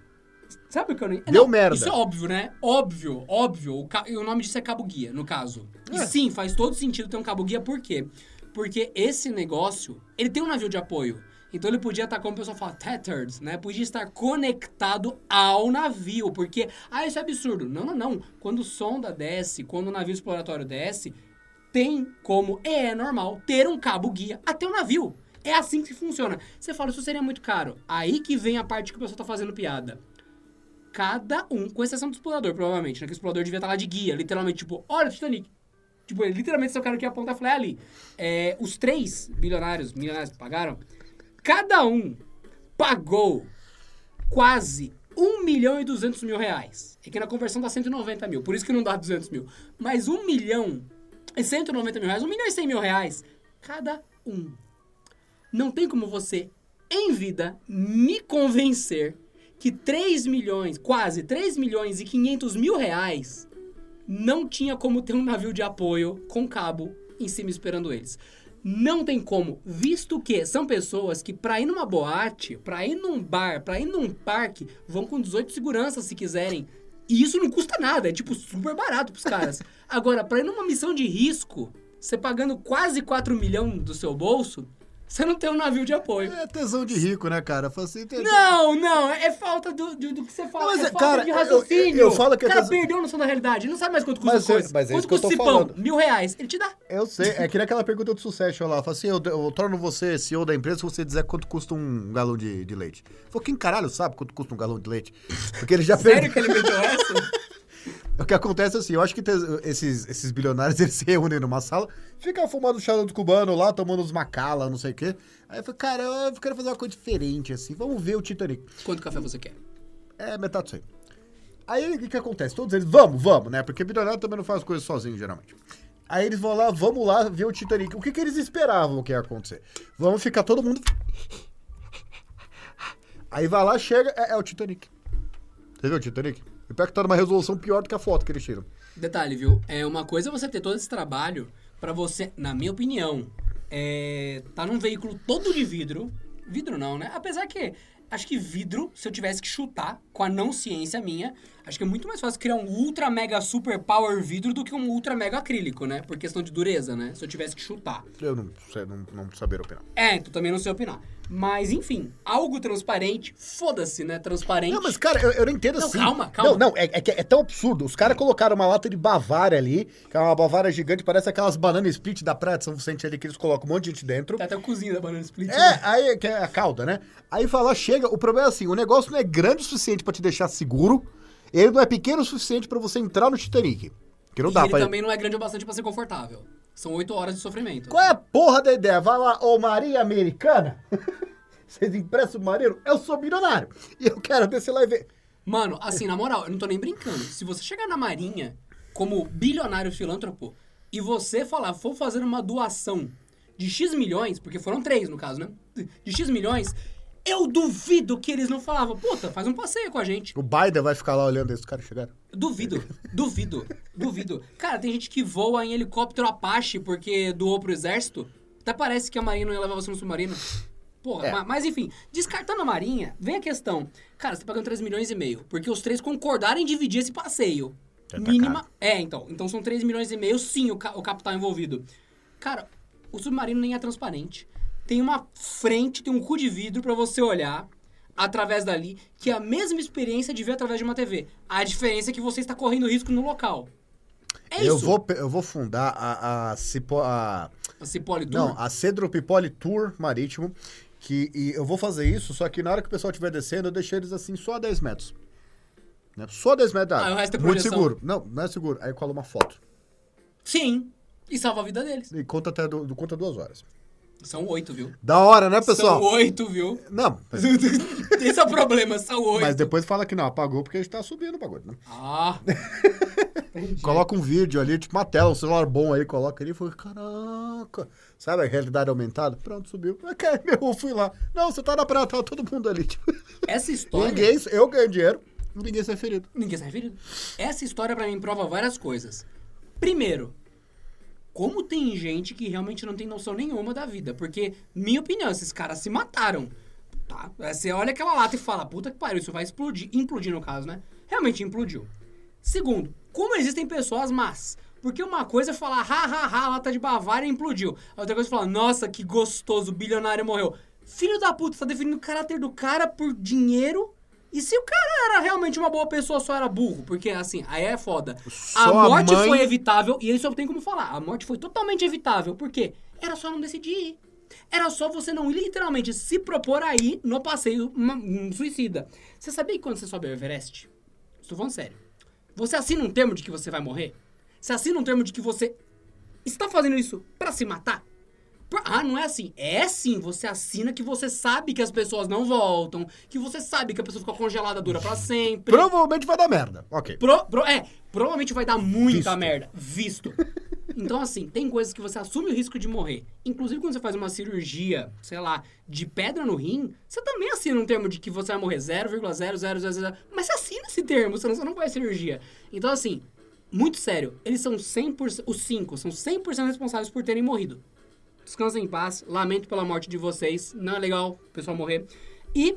Sabe o que eu nem... Deu Não, merda. Isso é óbvio, né? Óbvio, óbvio. O, ca- e o nome disso é cabo-guia, no caso. E É. sim, faz todo sentido ter um cabo-guia, por quê? Porque esse negócio, ele tem um navio de apoio. Então ele podia estar, como o pessoal fala, tethered, né? Podia estar conectado ao navio. Porque, ah, isso é absurdo. Não, não, não. Quando sonda desce, quando o navio exploratório desce, tem como, e é normal, ter um cabo-guia até o navio. É assim que funciona. Você fala, isso seria muito caro. Aí que vem a parte que o pessoal tá fazendo piada cada um, com exceção do explorador, provavelmente, né? Que o explorador devia estar lá de guia, literalmente, tipo, olha o Titanic. Tipo, literalmente, se eu cara que apontar, eu falei, é ali. É, os três bilionários, milionários que pagaram, cada um pagou quase 1 milhão e 200 mil reais. É que na conversão dá 190 mil, por isso que não dá 200 mil. Mas 1 milhão e 190 mil reais, 1 milhão e 100 mil reais, cada um. Não tem como você, em vida, me convencer que 3 milhões, quase 3 milhões e 500 mil reais não tinha como ter um navio de apoio com cabo em cima esperando eles. Não tem como, visto que são pessoas que pra ir numa boate, pra ir num bar, pra ir num parque, vão com 18 seguranças se quiserem. E isso não custa nada, é tipo super barato pros caras. [laughs] Agora, pra ir numa missão de risco, você pagando quase 4 milhões do seu bolso, Você não tem um navio de apoio. É tesão de rico, né, cara? Assim, tem- Não, não, é falta do, do, do que você fala. Não, mas é é- falta cara, de eu- raciocínio. eu- eu falo que O cara é- perdeu a noção da realidade. Ele não sabe mais quanto custa Mas é- mas é quanto eu custa esse pão? Mil reais. Ele te dá. Eu sei, é que nem aquela pergunta do Succession lá. Fala assim, eu, eu torno você CEO da empresa se você dizer quanto custa um galão de, de leite. Falei, quem caralho sabe quanto custa um galão de leite? Porque ele já Sério perdeu. que ele meteu essa? [laughs] [laughs] O que acontece é assim, eu acho que esses, esses bilionários, [laughs] eles se reúnem numa sala, ficam fumando charuto cubano lá, tomando uns macala, não sei o quê. Aí eu falei, cara, eu quero fazer uma coisa diferente, assim, vamos ver o Titanic. Quanto café você quer? É metade disso aí. Aí o que, que acontece? Todos eles, vamos, vamos, né? Porque bilionário também não faz coisas sozinho, geralmente. Aí eles vão lá, vamos lá ver o Titanic. O que, que eles esperavam que ia acontecer? Vamos ficar todo mundo. [laughs] Aí vai lá, chega, é, é o Titanic. Você viu o Titanic? E pior que tá numa resolução pior do que a foto que eles tiram. Detalhe, viu? É uma coisa você ter todo esse trabalho pra você, na minha opinião, é, tá num veículo todo de vidro. Vidro não, né? Apesar que acho que vidro, se eu tivesse que chutar com a não ciência minha, acho que é muito mais fácil criar um ultra mega super power vidro do que um ultra mega acrílico, né? Por questão de dureza, né? Se eu tivesse que chutar. Eu não sei, não, não saber opinar. É, tu também não sei opinar. Mas, enfim, algo transparente, foda-se, né? Transparente. Não, mas, cara, eu, eu não entendo Não, assim. calma, calma. Não, não, é, é, é tão absurdo. Os caras colocaram uma lata de Bavária ali, que é uma Bavária gigante, parece aquelas bananas split da Praia de São Vicente ali, que eles colocam um monte de gente dentro. Tá até a cozinha da banana split. É, né? aí que é a cauda, né? Aí fala, chega, o problema é assim, o negócio não é grande o suficiente pra te deixar seguro, ele não é pequeno o suficiente pra você entrar no Titanic. Que não E dá ele pra também não é grande o bastante pra ser confortável. São oito horas de sofrimento. Qual é a porra da ideia? Vai lá, ô Maria Americana, [laughs] vocês emprestam o marido? Eu sou milionário e eu quero descer lá e ver. Mano, assim, na moral, eu não tô nem brincando. Se você chegar na Marinha como bilionário filântropo e você falar, vou fazer uma doação de X milhões, porque foram três no caso, né? De X milhões, eu duvido que eles não falavam, puta, faz um passeio com a gente. O Biden vai ficar lá olhando esses caras chegaram. Duvido, [laughs] duvido, duvido. Cara, tem gente que voa em helicóptero Apache porque doou pro exército. Até parece que a Marinha não ia levar você no submarino. Porra, É. ma- mas, enfim, descartando a Marinha, vem a questão. Cara, você tá pagando 3 milhões e meio, porque os três concordaram em dividir esse passeio. Tá Mínima. caro. É, então. Então são 3 milhões e meio, sim, o, ca- o capital envolvido. Cara, o submarino nem é transparente. Tem uma frente, tem um cu de vidro pra você olhar através dali, que é a mesma experiência de ver através de uma TV. A diferença é que você está correndo risco no local. É eu, isso. vou, eu vou fundar a, a, Cipo- a- A Cipolitour. não, a Cedro Pipoli Tour Marítimo, que e eu vou fazer isso, só que na hora que o pessoal estiver descendo, eu deixei eles assim só a 10 metros. Né? Só 10 metros da água. Ah, o resto é Muito seguro. Não, não é seguro. Aí cola uma foto. Sim. E salva a vida deles. E conta até du- conta duas horas. São oito, viu? Da hora, né, pessoal? São oito, viu? Não, [laughs] mas, Esse é o problema, são oito. mas depois fala que não, apagou porque a gente tá subindo o bagulho, né? Ah. [laughs] Coloca um vídeo ali, tipo uma tela, um celular bom aí, coloca ali e fala, caraca. Sabe a realidade aumentada? Pronto, subiu. Ok, [laughs] meu, eu fui lá. Não, você tá na praia, tá todo mundo ali. Tipo, Essa história... ninguém, eu ganho dinheiro ninguém sai ferido. Ninguém sai ferido. Essa história pra mim prova várias coisas. Primeiro, como tem gente que realmente não tem noção nenhuma da vida. Porque, minha opinião, esses caras se mataram. Tá? Você olha aquela lata e fala, puta que pariu, isso vai explodir. Implodir no caso, né? Realmente implodiu. Segundo, como existem pessoas más. Porque uma coisa é falar, ha, ha, ha, lata de Bavária implodiu. A outra coisa é falar, nossa, que gostoso, o bilionário morreu. Filho da puta, tá definindo o caráter do cara por dinheiro. E se o cara era realmente uma boa pessoa, só era burro? Porque, assim, aí é foda. Só a a morte mãe- foi evitável, e isso eu tenho como falar. A morte foi totalmente evitável. Por quê? Era só não decidir ir. Era só você não literalmente se propor a ir no passeio um suicida. Você sabia que quando você sobe o Everest? Estou falando sério. Você assina um termo de que você vai morrer? Você assina um termo de que você está fazendo isso pra se matar? Ah, não é assim. É sim, você assina que você sabe que as pessoas não voltam, que você sabe que a pessoa fica congelada dura pra sempre. Provavelmente vai dar merda. Ok. Pro- pro- é, provavelmente vai dar muita Visto. merda. Visto. [laughs] Então, assim, tem coisas que você assume o risco de morrer. Inclusive, quando você faz uma cirurgia, sei lá, de pedra no rim, você também assina um termo de que você vai morrer 0,0000. Mas você assina esse termo, senão você não faz cirurgia. Então, assim, muito sério, eles são 100%, os cinco são 100% responsáveis por terem morrido. Descansem em paz, lamento pela morte de vocês, não é legal o pessoal morrer. E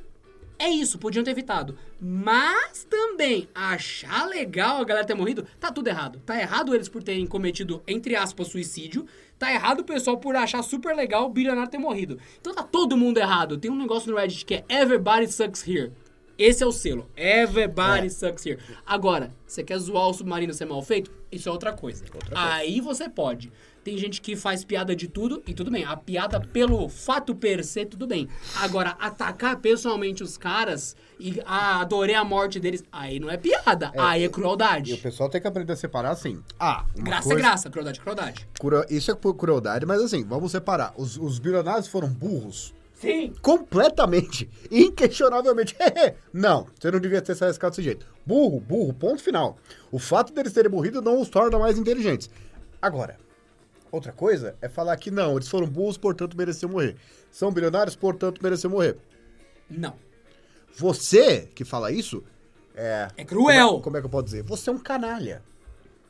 É isso, podiam ter evitado. Mas também achar legal a galera ter morrido, tá tudo errado. Tá errado eles por terem cometido, entre aspas, suicídio. Tá errado o pessoal por achar super legal o bilionário ter morrido. Então tá todo mundo errado. Tem um negócio no Reddit que é Everybody Sucks Here. Esse é o selo. Everybody É. sucks here. Agora, você quer zoar o submarino ser mal feito? Isso é outra coisa. Aí você pode. Tem gente que faz piada de tudo e tudo bem. A piada pelo fato per se, tudo bem. Agora, atacar pessoalmente os caras e ah, adorei a morte deles, aí não é piada. aí é crueldade. E o pessoal tem que aprender a separar assim. Ah, Graça coisa, é graça, crueldade é crueldade. cru- Isso é por crueldade, mas assim, vamos separar. Os, os bilionários foram burros. Sim. Completamente. [laughs] Inquestionavelmente. [laughs] não, você não devia ter se arriscado desse jeito. Burro, burro, ponto final. O fato deles terem morrido não os torna mais inteligentes. Agora, outra coisa é falar que não, eles foram burros, portanto mereciam morrer. São bilionários, portanto mereciam morrer. Não. Você que fala isso é. É cruel. Como é, como é que eu posso dizer? Você é um canalha.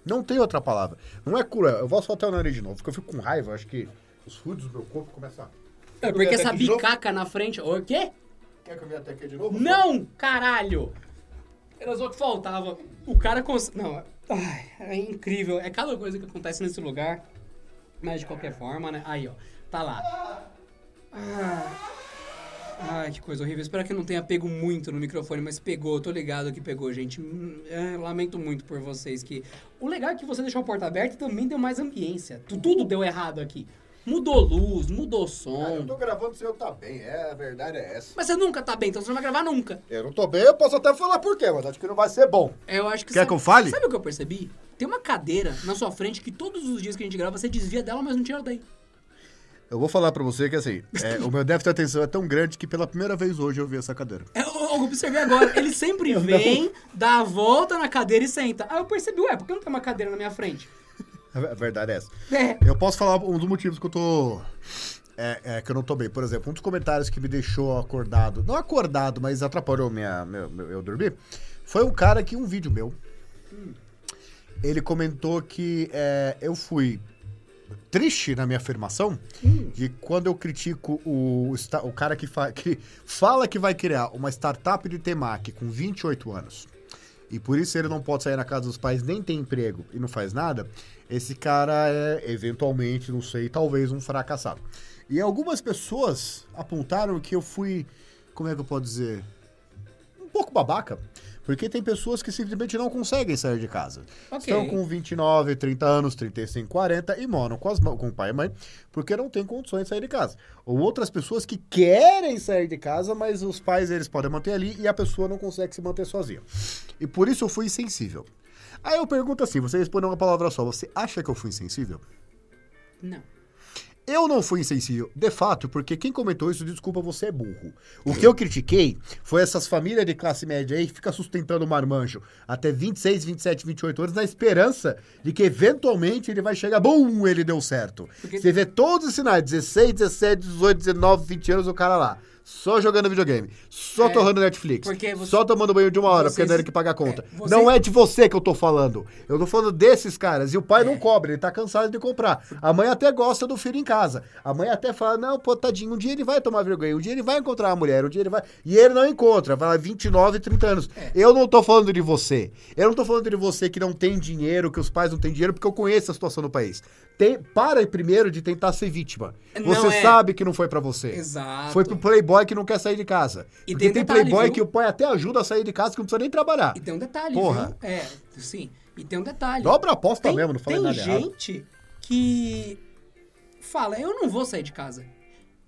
Não tem outra palavra. Não é cruel. Eu vou soltar o nariz de novo, porque eu fico com raiva. Acho que os ruídos do meu corpo começam a. É porque essa bicaca na frente. O quê? Quer que eu venha até aqui de novo? Não, caralho! Era só que faltava. O cara cons... Não, ai, é incrível. É cada coisa que acontece nesse lugar. Mas de qualquer forma, né? Aí, ó. Tá lá. Ah. Ai, que coisa horrível. Espero que não tenha pego muito no microfone, mas pegou. Tô ligado que pegou, gente. Hum, é, lamento muito por vocês que... O legal é que você deixou a porta aberta e também deu mais ambiência. Tu- Tudo deu errado aqui. Mudou luz, mudou som. Ah, eu tô gravando se eu tá bem. É, a verdade é essa. Mas você nunca tá bem, então você não vai gravar nunca. Eu não tô bem, eu posso até falar por quê, mas acho que não vai ser bom. Eu acho que Quer sabe- que eu fale? Sabe o que eu percebi? Tem uma cadeira na sua frente que todos os dias que a gente grava você desvia dela, mas não tira daí. Eu vou falar pra você que assim, é, o meu déficit de atenção é tão grande que pela primeira vez hoje eu vi essa cadeira. É, eu, eu observei agora, ele sempre [laughs] vem, dá a volta na cadeira e senta. Aí eu percebi, ué, por que não tem uma cadeira na minha frente? A verdade é essa. É. Eu posso falar um dos motivos que eu tô. É, é, que eu não tô bem. Por exemplo, um dos comentários que me deixou acordado, não acordado, mas atrapalhou minha, meu, meu- eu dormir, foi um cara que, um vídeo meu, ele comentou que é, eu fui triste na minha afirmação de quando eu critico o, o cara que, fa- que fala que vai criar uma startup de temaki com 28 anos e por isso ele não pode sair na casa dos pais, nem tem emprego e não faz nada, esse cara é eventualmente, não sei, talvez um fracassado. E algumas pessoas apontaram que eu fui, como é que eu posso dizer, um pouco babaca. Porque tem pessoas que simplesmente não conseguem sair de casa. Ok. Estão com 29, 30 anos, 35, 40 e moram com, as, com o pai e mãe porque não tem condições de sair de casa. Ou outras pessoas que querem sair de casa, mas os pais eles podem manter ali e a pessoa não consegue se manter sozinha. E por isso eu fui insensível. Aí eu pergunto assim, você respondeu uma palavra só, você acha que eu fui insensível? Não. Eu não fui insensível, de fato, porque quem comentou isso, desculpa, você é burro. O [laughs] que eu critiquei foi essas famílias de classe média aí que fica sustentando o marmanjo até 26, 27, 28 anos na esperança de que eventualmente ele vai chegar, bum, ele deu certo. Porque- Você vê todos os sinais, 16, 17, 18, 19, 20 anos, o cara lá. Só jogando videogame, só É, torrando Netflix, porque você- só tomando banho de uma hora, porque vocês- não era que pagar a conta. é, você- Não é de você que eu tô falando. Eu tô falando desses caras. E o pai não cobra, ele tá cansado de comprar. A mãe até gosta do filho em casa. A mãe até fala: não, pô, tadinho, um dia ele vai tomar vergonha, um dia ele vai encontrar uma mulher, um dia ele vai. E ele não encontra, vai lá 29, 30 anos. Eu não tô falando de você. Eu não tô falando de você que não tem dinheiro, que os pais não têm dinheiro, porque eu conheço a situação do país. Tem, para primeiro de tentar ser vítima. Não Você é. sabe que não foi pra você. Exato. Foi pro playboy que não quer sair de casa. E Porque tem tem detalhe, playboy viu? que o pai até ajuda a sair de casa que não precisa nem trabalhar. E tem um detalhe, Porra. viu? É, sim. E tem um detalhe. Dobra a aposta tem, mesmo, não falei tem nada errado. gente que fala, eu não vou sair de casa.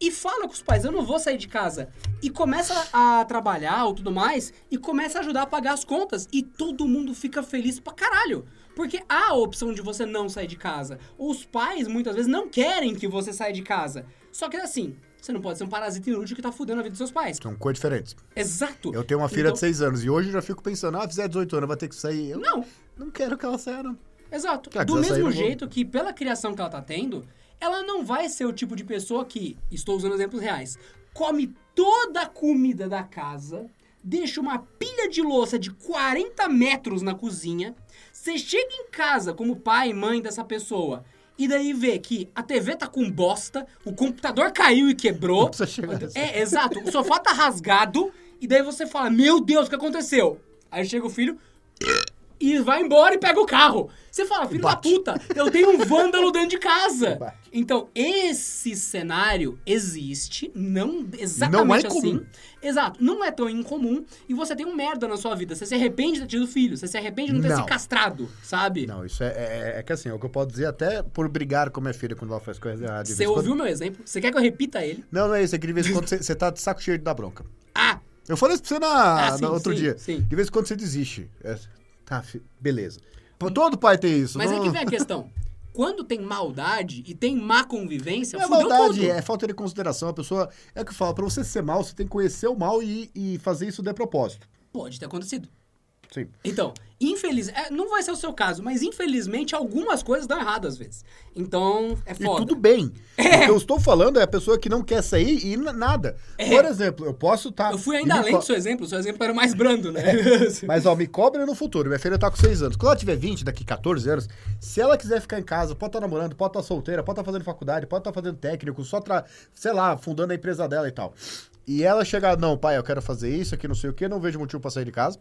E fala com os pais, eu não vou sair de casa. E começa a trabalhar ou tudo mais, e começa a ajudar a pagar as contas. E todo mundo fica feliz pra caralho. Porque há a opção de você não sair de casa. Os pais, muitas vezes, não querem que você saia de casa. Só que assim, você não pode ser um parasita inútil que tá fudendo a vida dos seus pais. São coisas diferentes. Exato. Eu tenho uma filha Então- de 6 anos e hoje eu já fico pensando, ah, fizer 18 anos, vai ter que sair. Eu Não, não quero que ela saia, não. Exato. Do mesmo jeito que, pela criação que ela tá tendo, ela não vai ser o tipo de pessoa que, estou usando exemplos reais, come toda a comida da casa, deixa uma pilha de louça de 40 metros na cozinha, você chega em casa como pai e mãe dessa pessoa. E daí vê que a TV tá com bosta, o computador caiu e quebrou. Não precisa chegar nessa. É, exato. O sofá tá rasgado E daí você fala, meu Deus, o que aconteceu? Aí chega o filho e vai embora e pega o carro. Você fala, filho da puta, eu tenho um vândalo dentro de casa. [laughs] Então, esse cenário existe, não Não é exatamente assim. incomum. Exato, não é tão incomum e você tem um merda na sua vida. Você se arrepende de ter tido filho, você se arrepende de não ter Não. se castrado, sabe? Não, isso é, é, é que assim, é o que eu posso dizer até por brigar com minha filha quando ela faz coisas erradas. Você em ouviu quando- meu exemplo? Você quer que eu repita ele? Não, não é isso, é que de vez em quando você, você tá de saco cheio de dar bronca. Ah, Eu falei isso pra você na, Ah, na sim, outro sim, dia. sim. De vez em quando você desiste. É, tá, beleza. Pô, Todo pai tem isso. mas não, é que vem a [laughs] questão. Quando tem maldade e tem má convivência, Não é maldade, tudo. é falta de consideração. A pessoa. É o que eu falo, pra você ser mal, você tem que conhecer o mal e, e fazer isso de propósito. Pode ter acontecido. Sim. Então, infeliz... é, não vai ser o seu caso, mas infelizmente algumas coisas dão errado às vezes. Então, é E foda. tudo bem. O que eu estou falando é a pessoa que não quer sair e nada. É. Por exemplo, eu posso estar. Eu fui ainda além do seu exemplo, o seu exemplo era mais brando, né? [laughs] Mas, ó, me cobre no futuro. Minha filha tá com 6 anos. Quando ela tiver 20, daqui 14 anos, se ela quiser ficar em casa, pode estar namorando, pode estar solteira, pode estar fazendo faculdade, pode estar fazendo técnico, só, tra... sei lá, fundando a empresa dela e tal. E ela chegar, não, pai, eu quero fazer isso aqui, não sei o quê, não vejo motivo pra sair de casa.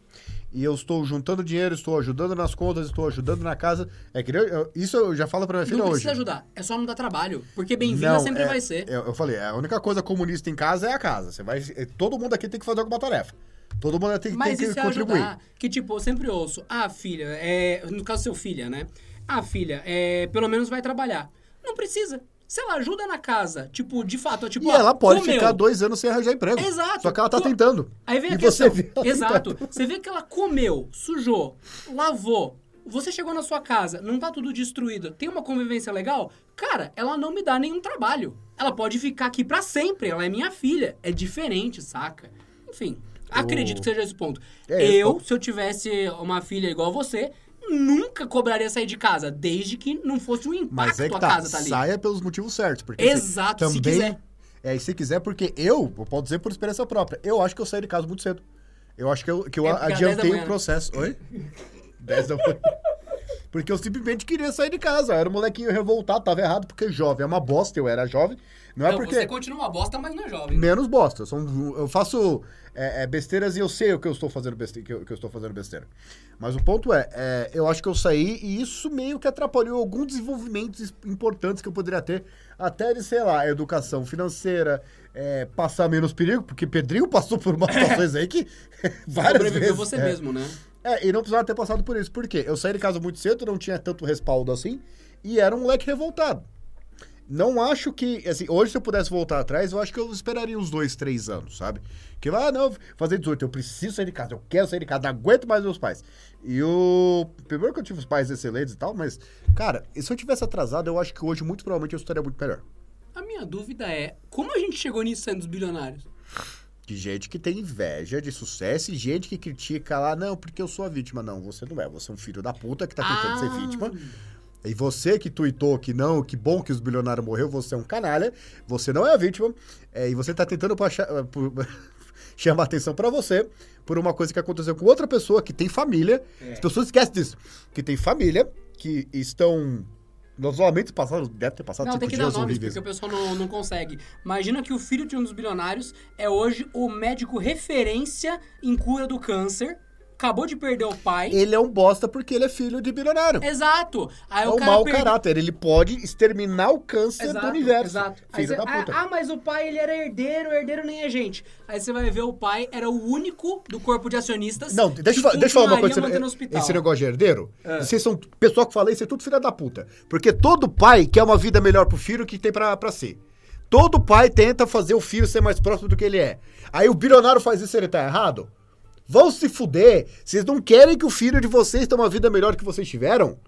E eu estou juntando dinheiro, estou ajudando nas contas, estou ajudando na casa. É que eu- isso eu já falo pra minha filha não hoje. precisa ajudar, é só não dar trabalho. Porque bem-vinda Não, sempre é- vai ser. Eu, eu falei, a única coisa comunista em casa é a casa. Você vai, é, todo mundo aqui tem que fazer alguma tarefa. Todo mundo tem, tem Mas que isso é contribuir. ajudar. Que, tipo, eu sempre ouço, ah, filha, é... no caso, seu filha, né? Ah, filha, é... pelo menos vai trabalhar. Não precisa. Se ela ajuda na casa, tipo, de fato, tipo, E ó, ela pode comeu. ficar dois anos sem arranjar emprego. Exato. Só que ela tá tentando. Aí vem a e questão. você vê Exato. tentando. Você vê que ela comeu, sujou, lavou. Você chegou na sua casa, não tá tudo destruído, tem uma convivência legal? Cara, ela não me dá nenhum trabalho. Ela pode ficar aqui pra sempre, ela é minha filha. É diferente, saca? Enfim, acredito que seja esse ponto. É esse eu, ponto. se eu tivesse uma filha igual você, nunca cobraria sair de casa, desde que não fosse um impacto Mas é que a tá, casa tá ali. saia pelos motivos certos. Porque, Exato, se também, quiser. É, e se quiser, porque eu, eu posso dizer por experiência própria, eu acho que eu saí de casa muito cedo. Eu acho que eu, que eu É porque era 10 da adiantei o processo. Oi? [laughs] 10 da manhã. Porque eu simplesmente queria sair de casa. Eu era um molequinho revoltado, tava errado, porque jovem é uma bosta, eu era jovem. Não é Não, porque. você continua uma bosta, mas não é jovem. Menos bosta. Eu, faço é, é, besteiras e eu sei o que eu estou fazendo besteira. Que eu, que eu estou fazendo besteira. Mas o ponto é, é, eu acho que eu saí e isso meio que atrapalhou alguns desenvolvimentos es- importantes que eu poderia ter. Até de, sei lá, educação financeira, é, passar menos perigo, porque Pedrinho [laughs] passou por umas situações aí que [laughs] várias Sobreviveu vezes. você é. mesmo, né? É, e não precisava ter passado por isso. Por quê? Eu saí de casa muito cedo, não tinha tanto respaldo assim, e era um moleque revoltado. Não acho que, assim, hoje se eu pudesse voltar atrás, eu acho que eu esperaria uns dois, três anos, sabe? Que, ah, não, fazer 18, eu preciso sair de casa, eu quero sair de casa, não aguento mais meus pais. E o... Primeiro que eu tive os pais excelentes e tal, mas, cara, se eu tivesse atrasado, eu acho que hoje, muito provavelmente, eu estaria muito melhor. A minha dúvida é, como a gente chegou nisso sendo os bilionários? De gente que tem inveja de sucesso e gente que critica lá, não, porque eu sou a vítima. Não, você não é, você é um filho da puta que tá tentando Ah. ser vítima. E você que tuitou que não, que bom que os bilionários morreu, você é um canalha, você não é a vítima, é, e você tá tentando passar- por- [laughs] chamar atenção pra você por uma coisa que aconteceu com outra pessoa que tem família. É. As pessoas esquecem disso, que tem família, que estão. Normalmente passaram, deve ter passado Não, tipo tem que dar dias nomes, horríveis. porque o pessoal não, não consegue. Imagina que o filho de um dos bilionários é hoje o médico referência em cura do câncer, acabou de perder o pai. Ele é um bosta porque ele é filho de bilionário. Exato. Aí É o um cara mau perde- caráter. Ele pode exterminar o câncer Exato, do universo. Exato. Filho você- da puta. ah, ah, mas o pai ele era herdeiro, herdeiro nem é gente. Aí você vai ver o pai era o único do corpo de acionistas. Não, deixa eu, deixa eu falar uma coisa. mantendo o Esse, negócio de herdeiro, É. vocês são. Pessoal que fala isso é tudo filha da puta. Porque todo pai quer uma vida melhor pro filho que tem pra, pra si. Todo pai tenta fazer o filho ser mais próximo do que ele é. Aí o bilionário faz isso e ele tá errado? Vão se fuder. Vocês não querem que o filho de vocês tenha uma vida melhor que vocês tiveram?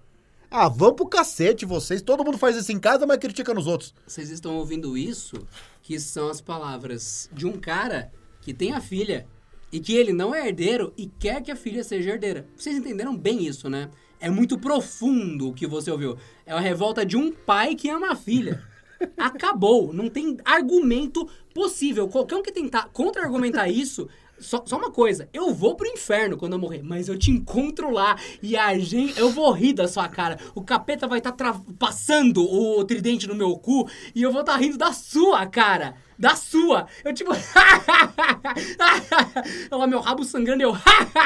Ah, vão pro cacete vocês. Todo mundo faz isso em casa, mas critica nos outros. Vocês estão ouvindo isso? Que são as palavras de um cara que tem a filha e que ele não é herdeiro e quer que a filha seja herdeira. Vocês entenderam bem isso, né? É muito profundo o que você ouviu. É uma revolta de um pai que ama a filha. [laughs] Acabou. Não tem argumento possível. Qualquer um que tentar contra-argumentar isso Só, só uma coisa, eu vou pro inferno quando eu morrer, mas eu te encontro lá e a gente. Eu vou rir da sua cara. O capeta vai estar tá passando o tridente no meu cu e eu vou estar tá rindo da sua cara. Da sua! Eu tipo. [laughs] Olha meu rabo sangrando e eu.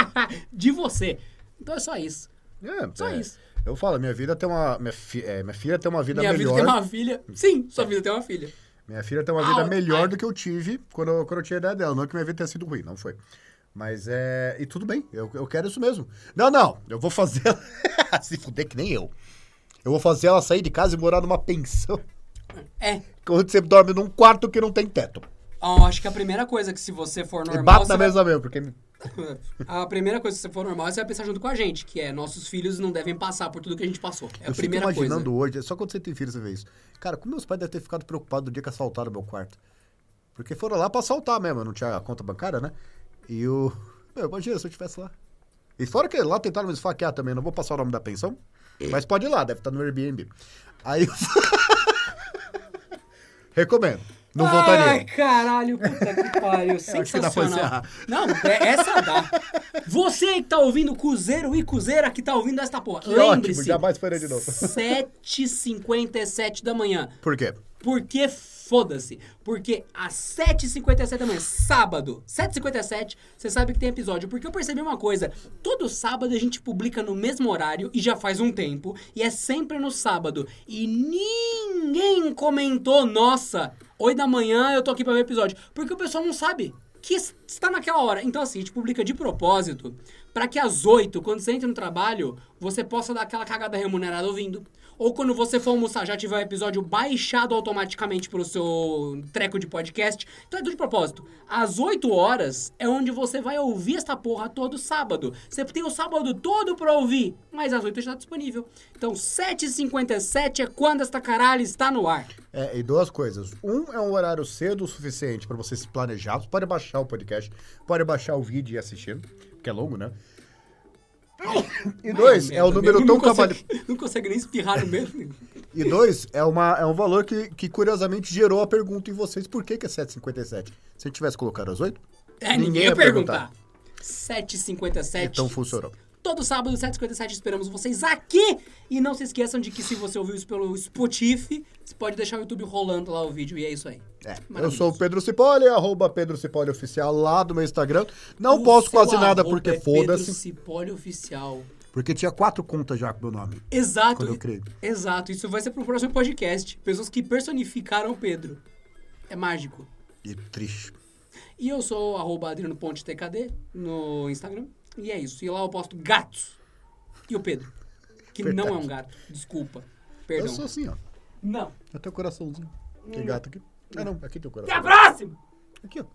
[laughs] de você. Então é só isso. É, Só é. isso. Eu falo, minha vida tem uma. Minha, fi- é, minha filha tem uma vida Minha melhor. vida tem uma filha. Sim, sua vida tem uma filha. Minha filha tem uma vida Au, melhor do que eu tive quando, eu- quando eu tinha a ideia dela. Não que minha vida tenha sido ruim, não foi. Mas é. E tudo bem, eu, eu quero isso mesmo. Não, não, eu vou fazer ela. [laughs] Se fuder que nem eu. Eu vou fazer ela sair de casa e morar numa pensão. É. Onde você dorme num quarto que não tem teto. Ó, acho que a primeira coisa que se você for E normal. bate você na vai- mesa mesmo, porque. [laughs] A primeira coisa que você for normal, você vai pensar junto com a gente, que é nossos filhos não devem passar por tudo que a gente passou. É a eu primeira coisa. imaginando hoje, só quando você tem filho você vê isso. Cara, como meus pais devem ter ficado preocupados do dia que assaltaram meu quarto. Porque foram lá pra assaltar mesmo, não tinha conta bancária, né? E o. Meu, imagina se eu estivesse lá. E fora que lá tentaram me esfaquear também, não vou passar o nome da pensão. Mas pode ir lá, deve estar no Airbnb. Aí. [laughs] Recomendo. Não voltaria. Ai, caralho, puta que pariu. [laughs] que Sensacional. encerrar. Não, é- essa dá. Você que tá ouvindo Cruzeiro e Cruzeira que tá ouvindo esta porra. Que Lembre-se. jamais faria de novo. [laughs] 7h57 da manhã. Por quê? Porque foda-se. Porque às 7h57 da manhã, sábado, 7h57, você sabe que tem episódio. Porque eu percebi uma coisa: todo sábado a gente publica no mesmo horário e já faz um tempo. E é sempre no sábado. E ninguém comentou, nossa, 8 da manhã eu tô aqui pra ver episódio. Porque o pessoal não sabe que es- está naquela hora. Então, assim, a gente publica de propósito para que às 8, quando você entra no trabalho, você possa dar aquela cagada remunerada ouvindo. Ou quando você for almoçar, já tiver o episódio baixado automaticamente pro seu treco de podcast. Então é tudo de propósito. Às 8 horas é onde você vai ouvir esta porra todo sábado. Você tem o sábado todo pra ouvir, mas às 8 já está disponível. Então 7h57 é quando esta caralho está no ar. É, e duas coisas. Um é um horário cedo o suficiente pra você se planejar. Você pode baixar o podcast, pode baixar o vídeo e ir assistindo, que é longo, né? E dois, é o número tão consegue-. [laughs] Não consegue nem espirrar no meio. E dois, é, uma, é um valor que, que curiosamente gerou a pergunta em vocês: por que, que é 7,57? Se a gente tivesse colocado as 8, É, ninguém, ia perguntar. 7h57. então funcionou. Todo sábado, 7h57, esperamos vocês aqui. E não se esqueçam de que se você ouviu isso pelo Spotify, você pode deixar o YouTube rolando lá o vídeo. E é isso aí. É, eu sou o Pedro Cipolli, arroba Pedro Cipolli Oficial lá do meu Instagram. Não O posto seu quase nada porque é Pedro foda-se. Cipolli Oficial. Porque tinha quatro contas já com meu nome. Exato. Quando eu criei. Exato. Isso vai ser pro próximo podcast. Pessoas que personificaram o Pedro. É mágico. E triste. E eu sou arroba Adriano Ponte TKD no Instagram. E é isso. E lá eu posto gatos. E o Pedro. Que não é um gato. Desculpa. Perdão. Eu sou assim, ó. Não. Eu tenho coraçãozinho. Tem gato aqui. Ah, não. Aqui tem o Até coração. a próxima! Aqui, ó.